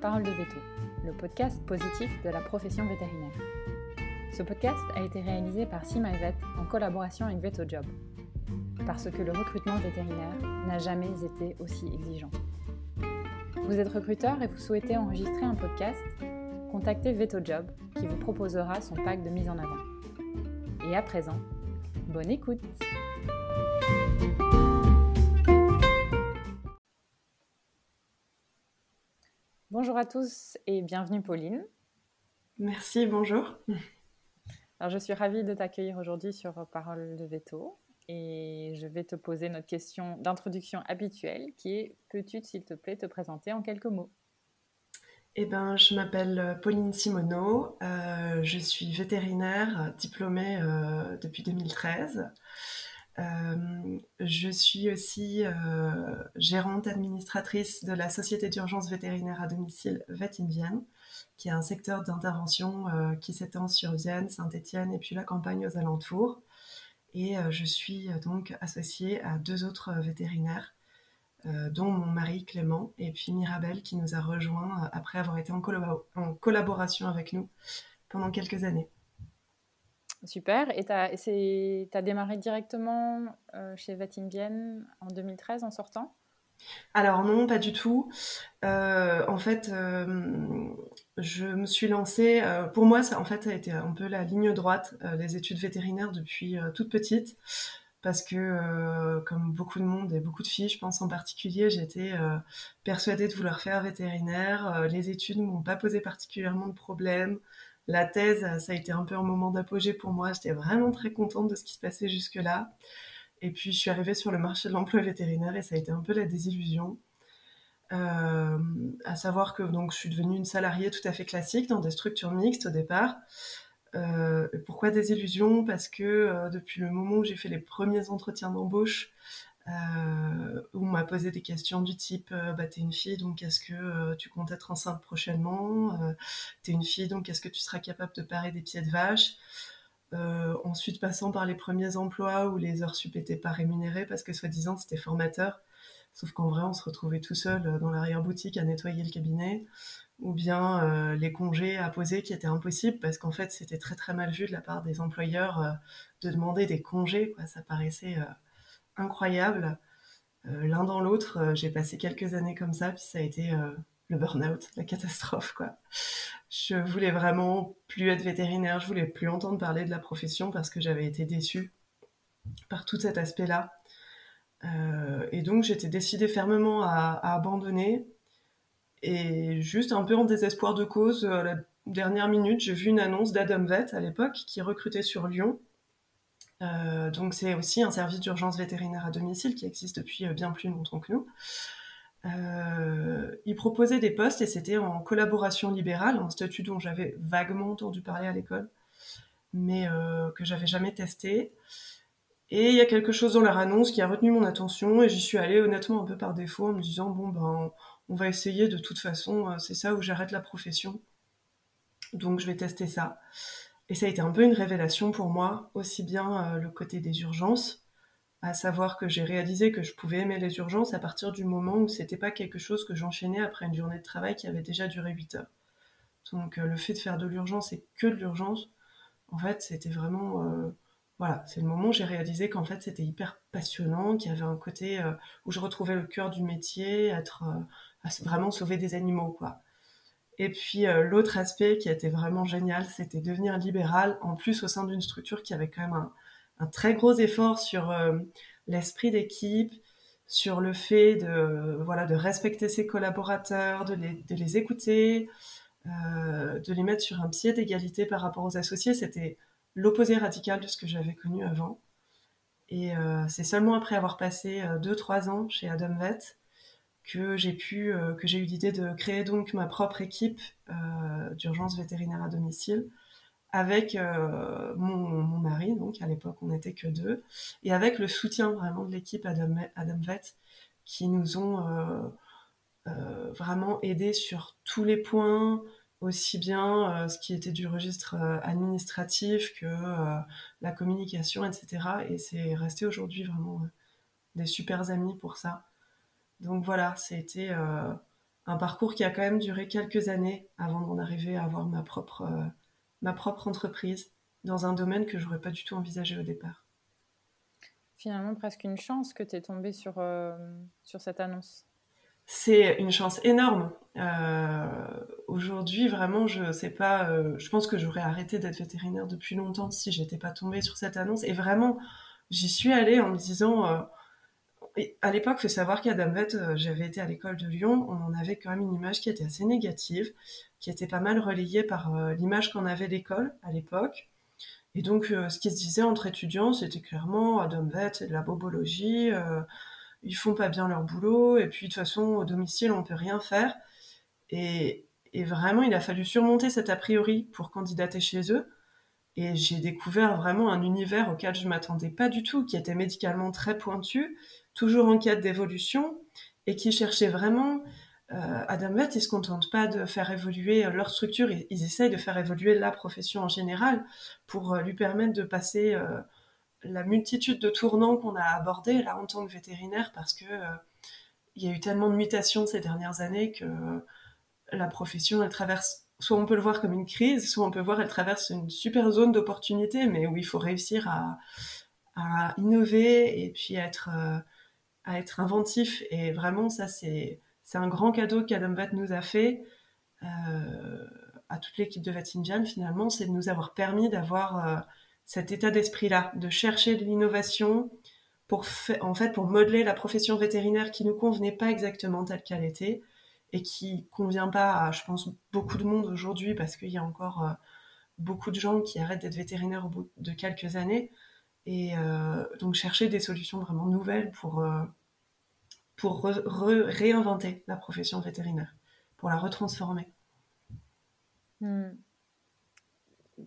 Parole de Veto, le podcast positif de la profession vétérinaire. Ce podcast a été réalisé par SeaMyVet en collaboration avec VetoJob, parce que le recrutement vétérinaire n'a jamais été aussi exigeant. Vous êtes recruteur et vous souhaitez enregistrer un podcast Contactez VetoJob qui vous proposera son pack de mise en avant. Et à présent, bonne écoute Bonjour à tous et bienvenue Pauline. Merci, bonjour. Alors, je suis ravie de t'accueillir aujourd'hui sur Parole de Veto et je vais te poser notre question d'introduction habituelle qui est peux-tu, s'il te plaît, te présenter en quelques mots? Eh ben, je m'appelle Pauline Simoneau, euh, je suis vétérinaire diplômée euh, depuis 2013. Euh, je suis aussi euh, gérante administratrice de la Société d'urgence vétérinaire à domicile Vet Vienne, qui est un secteur d'intervention euh, qui s'étend sur Vienne, Saint-Étienne et puis la campagne aux alentours. Et je suis donc associée à deux autres vétérinaires, dont mon mari Clément et puis Mirabel qui nous a rejoints après avoir été en collaboration avec nous pendant quelques années. Super. Et tu as, démarré directement euh, chez Vatinvienne en 2013 en sortant? Alors non, pas du tout. Euh, en fait, euh, je me suis lancée. pour moi, ça, a été un peu la ligne droite, les études vétérinaires depuis toute petite, parce que, comme beaucoup de monde et beaucoup de filles, je pense en particulier, j'étais persuadée de vouloir faire vétérinaire. les études m'ont pas posé particulièrement de problèmes. La thèse, ça a été un peu un moment d'apogée pour moi. J'étais vraiment très contente de ce qui se passait jusque-là. Et puis, je suis arrivée sur le marché de l'emploi vétérinaire et ça a été un peu la désillusion. Euh, à savoir que donc, je suis devenue une salariée tout à fait classique dans des structures mixtes au départ. Euh, pourquoi désillusion? Parce que euh, depuis le moment où j'ai fait les premiers entretiens d'embauche, euh, où on m'a posé des questions du type euh, bah, T'es une fille, donc est-ce que euh, tu comptes être enceinte prochainement? T'es une fille, donc est-ce que tu seras capable de parer des pieds de vache? Ensuite, passant par les premiers emplois où les heures sup n'étaient pas rémunérées parce que soi-disant c'était formateur, sauf qu'en vrai on se retrouvait tout seul dans l'arrière-boutique à nettoyer le cabinet, ou bien les congés à poser qui étaient impossibles parce qu'en fait c'était très très mal vu de la part des employeurs de demander des congés, quoi. ça paraissait incroyable. Euh, l'un dans l'autre, euh, j'ai passé quelques années comme ça, puis ça a été euh, le burn-out, la catastrophe, quoi. Je voulais vraiment plus être vétérinaire, je voulais plus entendre parler de la profession parce que j'avais été déçue par tout cet aspect-là. et donc j'étais décidée fermement à, abandonner. Et juste un peu en désespoir de cause, à la dernière minute, j'ai vu une annonce d'Adam Vet à l'époque qui recrutait sur Lyon euh, donc c'est aussi un service d'urgence vétérinaire à domicile qui existe depuis euh, bien plus longtemps que nous. Euh, il proposait des postes et c'était en collaboration libérale, un statut dont j'avais vaguement entendu parler à l'école, mais que j'avais jamais testé. Et il y a quelque chose dans leur annonce qui a retenu mon attention et j'y suis allée honnêtement un peu par défaut en me disant bon ben on va essayer de toute façon, c'est ça où j'arrête la profession. Donc je vais tester ça. Et ça a été un peu une révélation pour moi, aussi bien euh, le côté des urgences, à savoir que j'ai réalisé que je pouvais aimer les urgences à partir du moment où c'était pas quelque chose que j'enchaînais après une journée de travail qui avait déjà duré 8 heures. Donc euh, le fait de faire de l'urgence et que de l'urgence, en fait, c'était vraiment euh, voilà, c'est le moment où j'ai réalisé qu'en fait c'était hyper passionnant, qu'il y avait un côté où je retrouvais le cœur du métier, être vraiment sauver des animaux quoi. Et puis euh, l'autre aspect qui a été vraiment génial, c'était devenir libéral, en plus au sein d'une structure qui avait quand même un, très gros effort sur euh, l'esprit d'équipe, sur le fait de, voilà, de respecter ses collaborateurs, de les, écouter, euh, de les mettre sur un pied d'égalité par rapport aux associés. C'était l'opposé radical de ce que j'avais connu avant. Et c'est seulement après avoir passé 2-3 ans chez Adam Vet que j'ai pu, euh, que j'ai eu l'idée de créer donc ma propre équipe euh, d'urgence vétérinaire à domicile avec euh, mon, mari, donc à l'époque on n'était que deux, et avec le soutien vraiment de l'équipe Adam, Adam Vet qui nous ont vraiment aidés sur tous les points, aussi bien ce qui était du registre administratif que la communication, etc. Et c'est resté aujourd'hui vraiment des super amis pour ça. Donc voilà, c'était euh, un parcours qui a quand même duré quelques années avant d'en arriver à avoir ma propre, ma propre entreprise dans un domaine que j'aurais pas du tout envisagé au départ. Finalement, presque une chance que tu es tombée sur, sur cette annonce. C'est une chance énorme. Euh, aujourd'hui, vraiment, je sais pas. Euh, je pense que j'aurais arrêté d'être vétérinaire depuis longtemps si j'étais pas tombée sur cette annonce. Et vraiment, j'y suis allée en me disant. Euh, à l'époque, il faut savoir qu'à Damvet, j'avais été à l'école de Lyon. On en avait quand même une image qui était assez négative, qui était pas mal relayée par l'image qu'on avait l'école à l'époque. Et donc, ce qui se disait entre étudiants, c'était clairement à Damvet, c'est de la bobologie ils font pas bien leur boulot, et puis de toute façon, au domicile, on peut rien faire. Et, vraiment, il a fallu surmonter cet a priori pour candidater chez eux. Et j'ai découvert vraiment un univers auquel je m'attendais pas du tout, qui était médicalement très pointu, toujours en quête d'évolution, et qui cherchait vraiment. Euh, Adam Vett, ils se contentent pas de faire évoluer leur structure, ils, essayent de faire évoluer la profession en général pour euh, lui permettre de passer euh, la multitude de tournants qu'on a abordés là en tant que vétérinaire parce que euh, il y a eu tellement de mutations ces dernières années que la profession elle traverse soit on peut le voir comme une crise soit on peut voir elle traverse une super zone d'opportunité mais où il faut réussir à, innover et puis être euh, à être inventif et vraiment ça c'est un grand cadeau qu'Adam Vet nous a fait euh, à toute l'équipe de Vet finalement c'est de nous avoir permis d'avoir cet état d'esprit-là, de chercher de l'innovation pour, en fait, pour modeler la profession vétérinaire qui nous convenait pas exactement telle qu'elle était et qui convient pas à, je pense, beaucoup de monde aujourd'hui parce qu'il y a encore euh, beaucoup de gens qui arrêtent d'être vétérinaires au bout de quelques années. Et euh, donc chercher des solutions vraiment nouvelles pour, euh, pour réinventer la profession vétérinaire, pour la retransformer. Hmm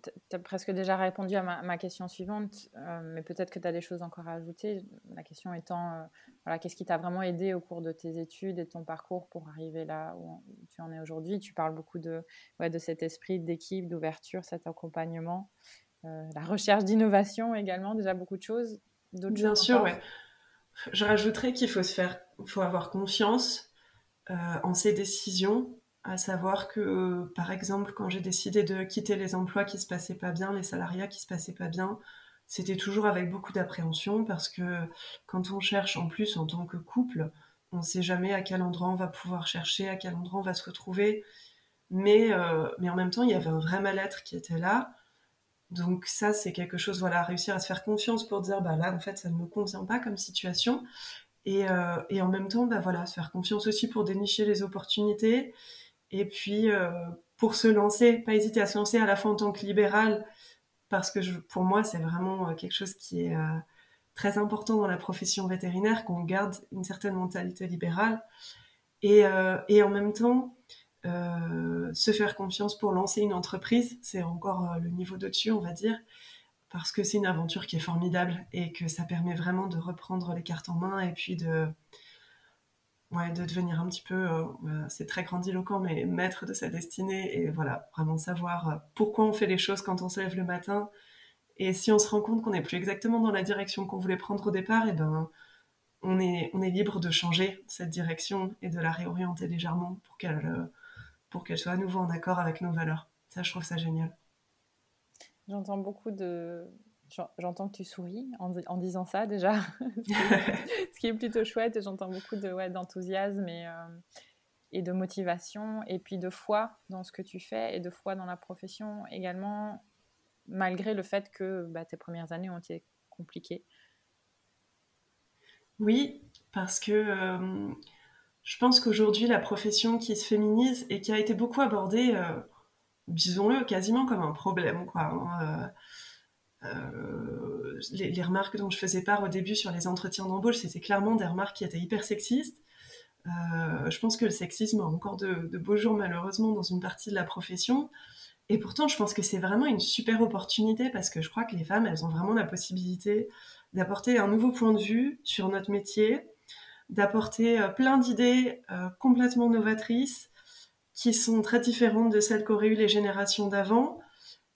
tu as presque déjà répondu à ma, question suivante, euh, mais peut-être que tu as des choses encore à ajouter. La question étant, voilà, qu'est-ce qui t'a vraiment aidé au cours de tes études et de ton parcours pour arriver là où, tu en es aujourd'hui? Tu parles beaucoup de, de cet esprit d'équipe, d'ouverture, cet accompagnement, la recherche d'innovation également, déjà beaucoup de choses. Bien sûr, oui. Je rajouterais qu'il faut se faire, faut avoir confiance en ses décisions à savoir que, par exemple, quand j'ai décidé de quitter les emplois qui se passaient pas bien, les salariats qui se passaient pas bien, c'était toujours avec beaucoup d'appréhension parce que quand on cherche en plus en tant que couple, on ne sait jamais à quel endroit on va pouvoir chercher, à quel endroit on va se retrouver. Mais, euh, mais en même temps, il y avait un vrai mal-être qui était là. Donc ça, c'est quelque chose, voilà, réussir à se faire confiance pour dire, bah là, en fait, ça ne me convient pas comme situation. Et, euh, et en même temps, bah voilà, se faire confiance aussi pour dénicher les opportunités et puis, euh, pour se lancer, pas hésiter à se lancer à la fois en tant que libéral, parce que pour moi, c'est vraiment euh, quelque chose qui est très important dans la profession vétérinaire, qu'on garde une certaine mentalité libérale. Et, et en même temps, se faire confiance pour lancer une entreprise, c'est encore le niveau de-dessus, on va dire, parce que c'est une aventure qui est formidable et que ça permet vraiment de reprendre les cartes en main et puis de, ouais, de devenir un petit peu, euh, c'est très grandiloquent, mais maître de sa destinée et voilà, vraiment savoir euh, pourquoi on fait les choses quand on se lève le matin. Et si on se rend compte qu'on n'est plus exactement dans la direction qu'on voulait prendre au départ, et eh ben on est, on est libre de changer cette direction et de la réorienter légèrement pour qu'elle euh, pour qu'elle soit à nouveau en accord avec nos valeurs. Ça, je trouve ça génial. J'entends beaucoup de, J'entends que tu souris en, disant ça déjà, ce qui est plutôt chouette. J'entends beaucoup de, ouais, d'enthousiasme et, euh, et de motivation, et puis de foi dans ce que tu fais et de foi dans la profession également, malgré le fait que bah, tes premières années ont été compliquées. Oui, parce que euh, je pense qu'aujourd'hui, la profession qui se féminise et qui a été beaucoup abordée, euh, disons-le, quasiment comme un problème. Quoi, hein, euh, les, remarques dont je faisais part au début sur les entretiens d'embauche, c'était clairement des remarques qui étaient hyper sexistes. Euh, je pense que le sexisme a encore de, beaux jours malheureusement dans une partie de la profession. Et pourtant, je pense que c'est vraiment une super opportunité parce que je crois que les femmes, elles ont vraiment la possibilité d'apporter un nouveau point de vue sur notre métier, d'apporter euh, plein d'idées complètement novatrices qui sont très différentes de celles qu'auraient eu les générations d'avant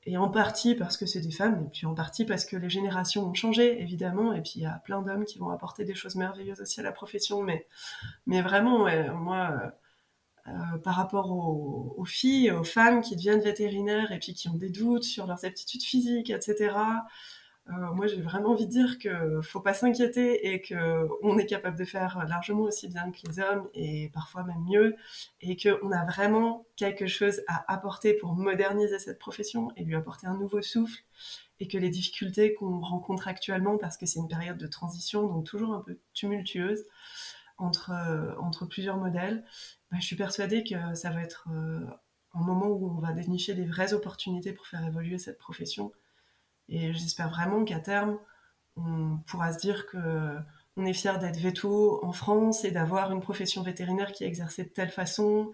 et en partie parce que c'est des femmes, et puis en partie parce que les générations ont changé, évidemment, et puis il y a plein d'hommes qui vont apporter des choses merveilleuses aussi à la profession, mais, mais vraiment, moi, par rapport aux, filles, aux femmes qui deviennent vétérinaires et puis qui ont des doutes sur leurs aptitudes physiques, etc. Euh, moi, j'ai vraiment envie de dire que faut pas s'inquiéter et que on est capable de faire largement aussi bien que les hommes et parfois même mieux, et qu'on a vraiment quelque chose à apporter pour moderniser cette profession et lui apporter un nouveau souffle, et que les difficultés qu'on rencontre actuellement, parce que c'est une période de transition, donc toujours un peu tumultueuse entre entre plusieurs modèles, bah, je suis persuadée que ça va être euh, un moment où on va dénicher des vraies opportunités pour faire évoluer cette profession et j'espère vraiment qu'à terme, on pourra se dire que on est fier d'être veto en France et d'avoir une profession vétérinaire qui est exercée de telle façon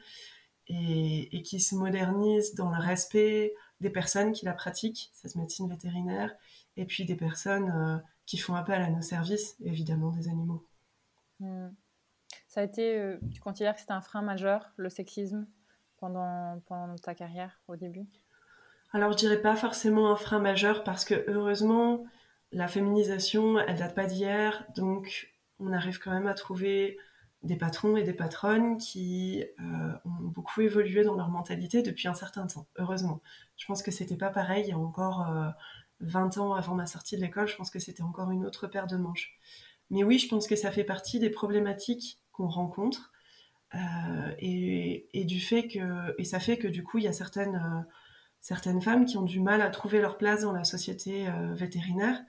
et, qui se modernise dans le respect des personnes qui la pratiquent, cette médecine vétérinaire, et puis des personnes euh, qui font appel à nos services, évidemment des animaux. Hmm. Ça a été, euh, tu considères que c'était un frein majeur, le sexisme, pendant, pendant ta carrière au début? Alors je dirais pas forcément un frein majeur parce que heureusement la féminisation elle date pas d'hier donc on arrive quand même à trouver des patrons et des patronnes qui euh, ont beaucoup évolué dans leur mentalité depuis un certain temps, heureusement. Je pense que c'était pas pareil il y a encore 20 euh, ans avant ma sortie de l'école, je pense que c'était encore une autre paire de manches. Mais oui, je pense que ça fait partie des problématiques qu'on rencontre euh, et, et, du fait que et ça fait que du coup il y a certaines certaines femmes qui ont du mal à trouver leur place dans la société euh, vétérinaire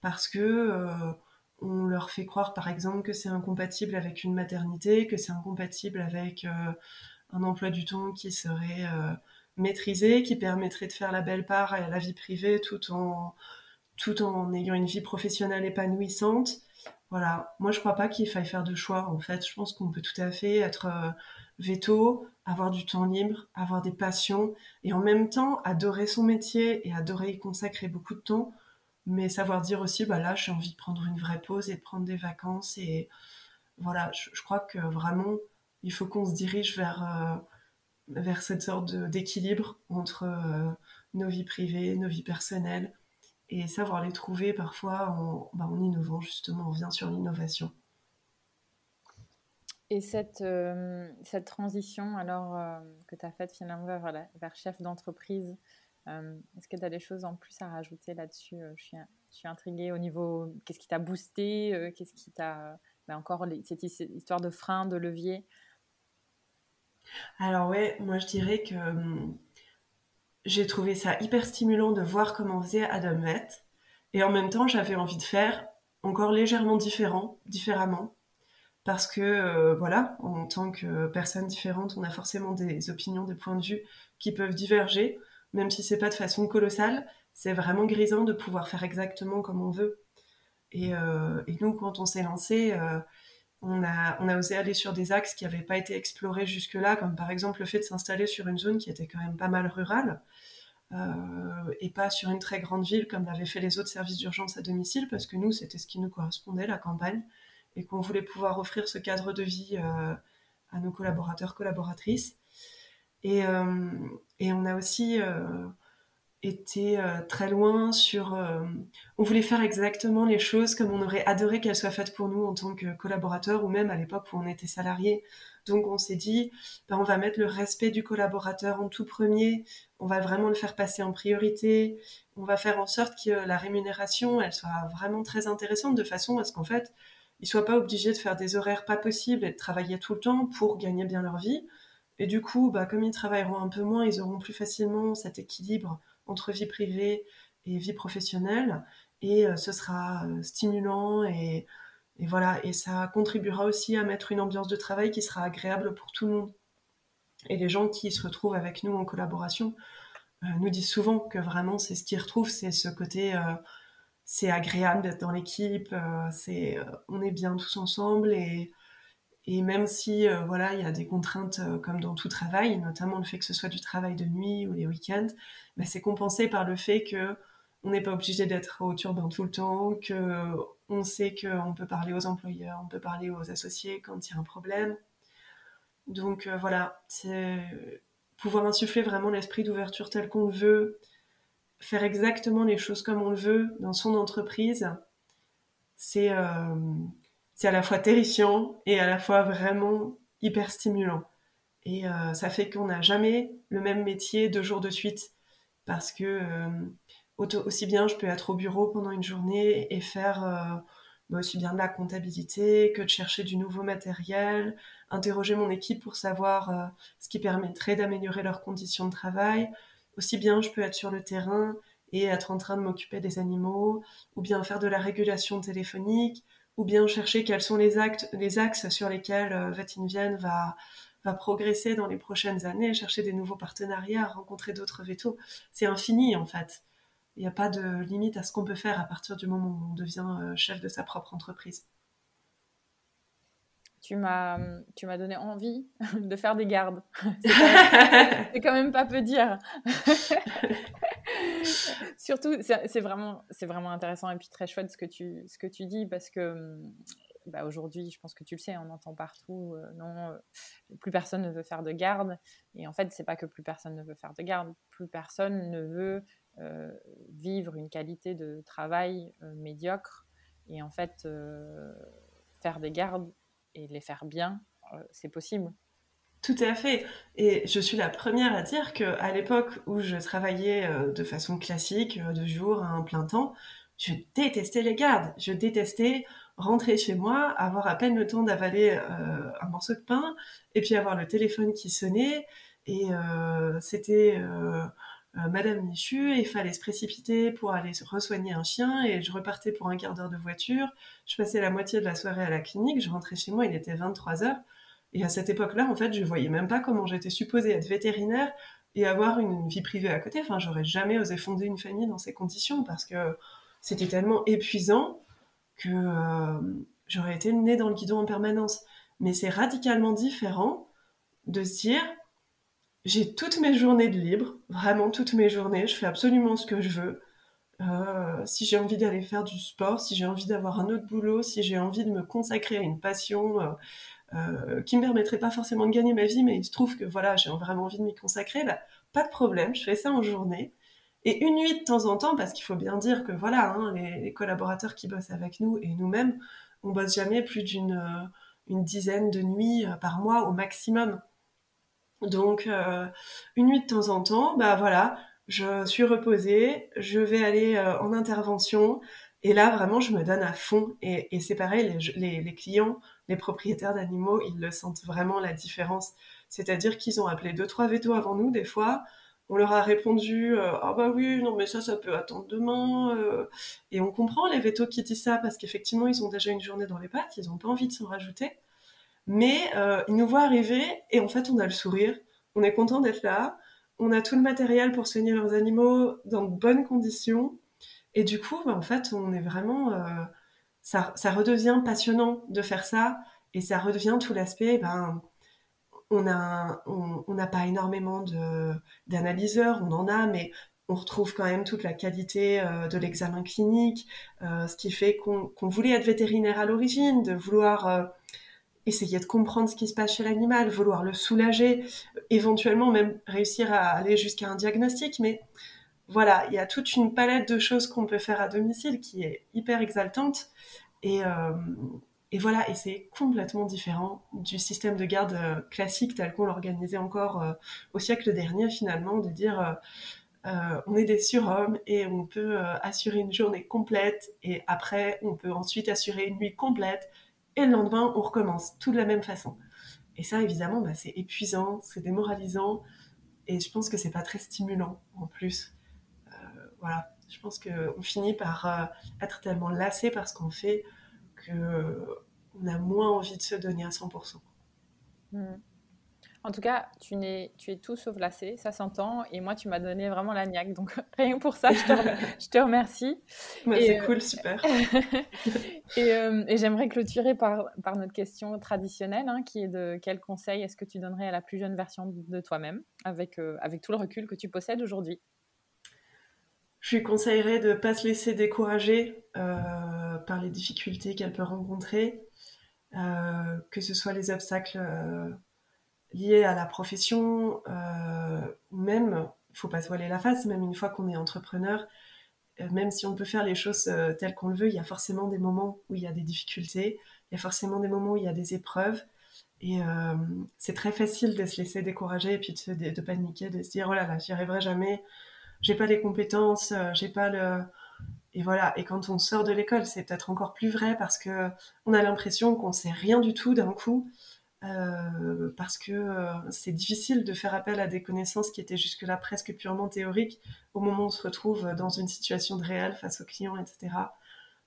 parce que euh, on leur fait croire par exemple que c'est incompatible avec une maternité, que c'est incompatible avec euh, un emploi du temps qui serait maîtrisé, qui permettrait de faire la belle part à la vie privée tout en tout en ayant une vie professionnelle épanouissante. Voilà, moi je crois pas qu'il faille faire de choix en fait. Je pense qu'on peut tout à fait être veto, avoir du temps libre, avoir des passions et en même temps adorer son métier et adorer y consacrer beaucoup de temps, mais savoir dire aussi bah là j'ai envie de prendre une vraie pause et de prendre des vacances et voilà, je, crois que vraiment il faut qu'on se dirige vers euh, vers cette sorte d'équilibre entre euh, nos vies privées, nos vies personnelles et savoir les trouver parfois en, bah, en innovant justement, on vient sur l'innovation. Et cette, euh, cette transition alors euh, que tu as faite finalement vers, chef d'entreprise, euh, est-ce que tu as des choses en plus à rajouter là-dessus je suis, intriguée au niveau, qu'est-ce qui t'a boosté Qu'est-ce qui t'a... Ben encore cette histoire de frein, de levier? Alors ouais, moi je dirais que j'ai trouvé ça hyper stimulant de voir comment faisait Adam Vet. Et en même temps, j'avais envie de faire encore légèrement différent, différemment parce que euh, voilà, en tant que personne différente, on a forcément des opinions, des points de vue qui peuvent diverger, même si c'est pas de façon colossale. C'est vraiment grisant de pouvoir faire exactement comme on veut. Et, euh, nous, quand on s'est lancé, euh, on, a, on a osé aller sur des axes qui n'avaient pas été explorés jusque-là, comme par exemple le fait de s'installer sur une zone qui était quand même pas mal rurale. et pas sur une très grande ville comme l'avaient fait les autres services d'urgence à domicile, parce que nous, c'était ce qui nous correspondait, la campagne et qu'on voulait pouvoir offrir ce cadre de vie euh, à nos collaborateurs, collaboratrices. Et, euh, et on a aussi euh, été très loin sur... on voulait faire exactement les choses comme on aurait adoré qu'elles soient faites pour nous en tant que collaborateurs ou même à l'époque où on était salariés. Donc on s'est dit, ben, on va mettre le respect du collaborateur en tout premier, on va vraiment le faire passer en priorité, on va faire en sorte que la rémunération, elle soit vraiment très intéressante de façon à ce qu'en fait, ils soient pas obligés de faire des horaires pas possibles et de travailler tout le temps pour gagner bien leur vie. Et du coup, bah, comme ils travailleront un peu moins, ils auront plus facilement cet équilibre entre vie privée et vie professionnelle. Et euh, ce sera euh, stimulant et, et, voilà. Et ça contribuera aussi à mettre une ambiance de travail qui sera agréable pour tout le monde. Et les gens qui se retrouvent avec nous en collaboration euh, nous disent souvent que vraiment c'est ce qu'ils retrouvent, c'est ce côté c'est agréable d'être dans l'équipe, euh, c'est, euh, on est bien tous ensemble et, et même si euh, voilà il y a des contraintes comme dans tout travail, notamment le fait que ce soit du travail de nuit ou les week-ends, bah, c'est compensé par le fait que on n'est pas obligé d'être au turbin tout le temps, que on sait qu'on peut parler aux employeurs, on peut parler aux associés quand il y a un problème. Donc voilà, c'est pouvoir insuffler vraiment l'esprit d'ouverture tel qu'on le veut, faire exactement les choses comme on le veut dans son entreprise, c'est euh, c'est à la fois terrifiant et à la fois vraiment hyper stimulant. Et ça fait qu'on n'a jamais le même métier deux jours de suite. Parce que aussi bien je peux être au bureau pendant une journée et faire bah, aussi bien de la comptabilité que de chercher du nouveau matériel, interroger mon équipe pour savoir ce qui permettrait d'améliorer leurs conditions de travail. Aussi bien je peux être sur le terrain et être en train de m'occuper des animaux, ou bien faire de la régulation téléphonique, ou bien chercher quels sont les, actes, les axes sur lesquels euh, va, va progresser dans les prochaines années, chercher des nouveaux partenariats, rencontrer d'autres vétos. C'est infini en fait. Il n'y a pas de limite à ce qu'on peut faire à partir du moment où on devient euh, chef de sa propre entreprise. Tu m'as, tu m'as donné envie de faire des gardes. C'est quand, même, pas peu dire. Surtout, c'est vraiment, c'est vraiment intéressant et puis très chouette ce que tu, ce que tu dis parce que hum, bah aujourd'hui, je pense que tu le sais, on entend partout, euh, non, euh, plus personne ne veut faire de garde. Et en fait, c'est pas que plus personne ne veut faire de garde, plus personne ne veut euh, vivre une qualité de travail médiocre. Et en fait, faire des gardes les faire bien, c'est possible. Tout à fait. Et je suis la première à dire qu'à l'époque où je travaillais euh, de façon classique, euh, de jour à un plein temps, je détestais les gardes. Je détestais rentrer chez moi, avoir à peine le temps d'avaler euh, un morceau de pain, et puis avoir le téléphone qui sonnait. Et c'était Madame Michu, et il fallait se précipiter pour aller resoigner un chien, et je repartais pour un quart d'heure de voiture. Je passais la moitié de la soirée à la clinique, je rentrais chez moi, il était 23 heures. Et à cette époque-là, en fait, je voyais même pas comment j'étais supposée être vétérinaire et avoir une vie privée à côté. Enfin, j'aurais jamais osé fonder une famille dans ces conditions parce que c'était tellement épuisant que euh, j'aurais été née dans le guidon en permanence. Mais c'est radicalement différent de se dire j'ai toutes mes journées de libre, vraiment toutes mes journées, je fais absolument ce que je veux. Euh, si j'ai envie d'aller faire du sport, si j'ai envie d'avoir un autre boulot, si j'ai envie de me consacrer à une passion, euh, euh, qui me permettrait pas forcément de gagner ma vie, mais il se trouve que voilà, j'ai vraiment envie de m'y consacrer, bah, pas de problème, je fais ça en journée. Et une nuit de temps en temps, parce qu'il faut bien dire que voilà, hein, les, collaborateurs qui bossent avec nous et nous-mêmes, on bosse jamais plus d'une une dizaine de nuits par mois au maximum. Donc une nuit de temps en temps, bah voilà, je suis reposée, je vais aller en intervention, et là vraiment je me donne à fond. Et, c'est pareil, les, les clients les propriétaires d'animaux, ils le sentent vraiment la différence. C'est-à-dire qu'ils ont appelé deux, trois vétos avant nous, des fois. On leur a répondu euh, Ah bah oui, non mais ça, ça peut attendre demain. Euh. Et on comprend les vétos qui disent ça parce qu'effectivement, ils ont déjà une journée dans les pattes, ils n'ont pas envie de s'en rajouter. Mais euh, ils nous voient arriver et en fait, on a le sourire. On est content d'être là. On a tout le matériel pour soigner leurs animaux dans de bonnes conditions. Et du coup, bah, en fait, on est vraiment ça, redevient passionnant de faire ça et ça redevient tout l'aspect, ben, on n'a on, pas énormément d'analyseurs, on en a, mais on retrouve quand même toute la qualité euh, de l'examen clinique, euh, ce qui fait qu'on voulait être vétérinaire à l'origine, de vouloir euh, essayer de comprendre ce qui se passe chez l'animal, vouloir le soulager, éventuellement même réussir à aller jusqu'à un diagnostic, mais voilà, il y a toute une palette de choses qu'on peut faire à domicile qui est hyper exaltante. Et, euh, voilà, et c'est complètement différent du système de garde euh, classique tel qu'on l'organisait encore euh, au siècle dernier, finalement, de dire on est des surhommes et on peut assurer une journée complète et après on peut ensuite assurer une nuit complète et le lendemain on recommence, tout de la même façon. Et ça, évidemment, bah, c'est épuisant, c'est démoralisant et je pense que c'est pas très stimulant en plus voilà, je pense qu'on finit par euh, être tellement lassé par ce qu'on fait qu'on a moins envie de se donner à 100%. Hmm. En tout cas, tu, es, tu es tout sauf lassé, ça s'entend. Et moi, tu m'as donné vraiment la niaque. Donc, rien pour ça, je te, remercie. c'est euh, cool, super. Euh, et, j'aimerais clôturer par, par, notre question traditionnelle, hein, qui est de quel conseil est-ce que tu donnerais à la plus jeune version de toi-même, avec, avec tout le recul que tu possèdes aujourd'hui? Je lui conseillerais de ne pas se laisser décourager euh, par les difficultés qu'elle peut rencontrer, euh, que ce soit les obstacles euh, liés à la profession, ou même, il faut pas se voiler la face, même une fois qu'on est entrepreneur, même si on peut faire les choses telles qu'on le veut, il y a forcément des moments où il y a des difficultés, il y a forcément des moments où il y a des épreuves. Et c'est très facile de se laisser décourager et puis de, de, paniquer, de se dire oh là là, j'y arriverai jamais, j'ai pas les compétences, j'ai pas le et voilà. Et quand on sort de l'école, c'est peut-être encore plus vrai parce que on a l'impression qu'on sait rien du tout d'un coup, euh, parce que euh, c'est difficile de faire appel à des connaissances qui étaient jusque-là presque purement théoriques au moment où on se retrouve dans une situation de réel face aux clients, etc.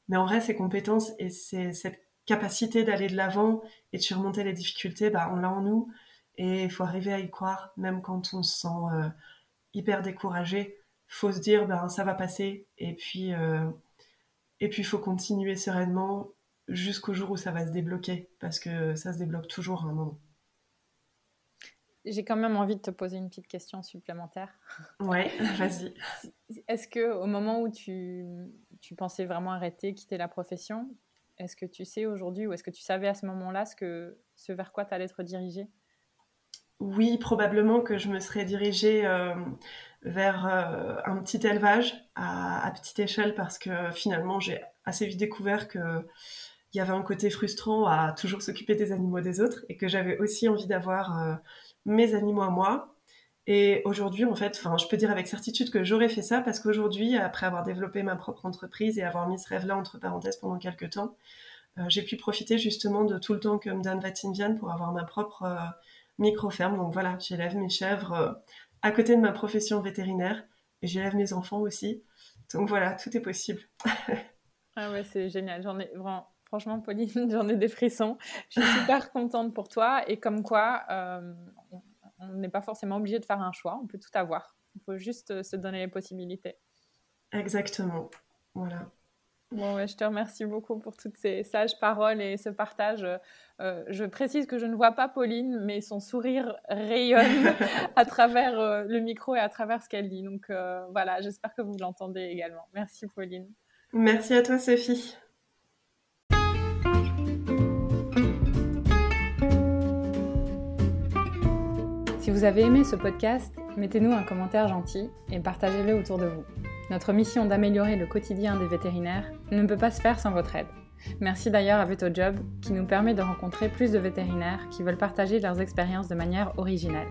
Mais en vrai, ces compétences et cette capacité d'aller de l'avant et de surmonter les difficultés, bah, on l'a en nous. Et il faut arriver à y croire, même quand on se sent euh, hyper découragé faut se dire ben ça va passer et puis et puis il faut continuer sereinement jusqu'au jour où ça va se débloquer parce que ça se débloque toujours à un moment. J'ai quand même envie de te poser une petite question supplémentaire. Ouais, vas-y. Est-ce que au moment où tu, tu pensais vraiment arrêter, quitter la profession, est-ce que tu sais aujourd'hui ou est-ce que tu savais à ce moment-là ce, que, ce vers quoi tu allais être dirigée Oui, probablement que je me serais dirigée euh, vers euh, un petit élevage à, petite échelle parce que finalement j'ai assez vite découvert que il y avait un côté frustrant à toujours s'occuper des animaux des autres et que j'avais aussi envie d'avoir euh, mes animaux à moi. Et aujourd'hui, en fait, je peux dire avec certitude que j'aurais fait ça parce qu'aujourd'hui, après avoir développé ma propre entreprise et avoir mis ce rêve-là entre parenthèses pendant quelques temps, euh, j'ai pu profiter justement de tout le temps que me donne Vatinvian pour avoir ma propre micro-ferme. Donc voilà, j'élève mes chèvres à côté de ma profession vétérinaire et j'élève mes enfants aussi. Donc voilà, tout est possible. ah ouais, c'est génial. J'en ai vraiment, franchement, Pauline, j'en ai des frissons. Je suis super contente pour toi et comme quoi, euh, on n'est pas forcément obligé de faire un choix, on peut tout avoir. Il faut juste euh, se donner les possibilités. Exactement. Voilà. Bon, ouais, je te remercie beaucoup pour toutes ces sages paroles et ce partage. Euh, je précise que je ne vois pas Pauline, mais son sourire rayonne à travers euh, le micro et à travers ce qu'elle dit. Donc euh, voilà, j'espère que vous l'entendez également. Merci Pauline. Merci à toi Sophie. Si vous avez aimé ce podcast, mettez-nous un commentaire gentil et partagez-le autour de vous. Notre mission d'améliorer le quotidien des vétérinaires ne peut pas se faire sans votre aide. Merci d'ailleurs à VetoJob qui nous permet de rencontrer plus de vétérinaires qui veulent partager leurs expériences de manière originale.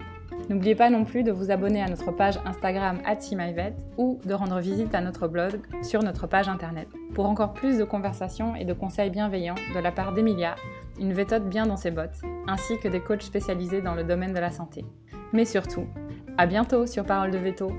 N'oubliez pas non plus de vous abonner à notre page Instagram @simyvet ou de rendre visite à notre blog sur notre page internet pour encore plus de conversations et de conseils bienveillants de la part d'Emilia, une vétote bien dans ses bottes, ainsi que des coachs spécialisés dans le domaine de la santé. Mais surtout, à bientôt sur Parole de Veto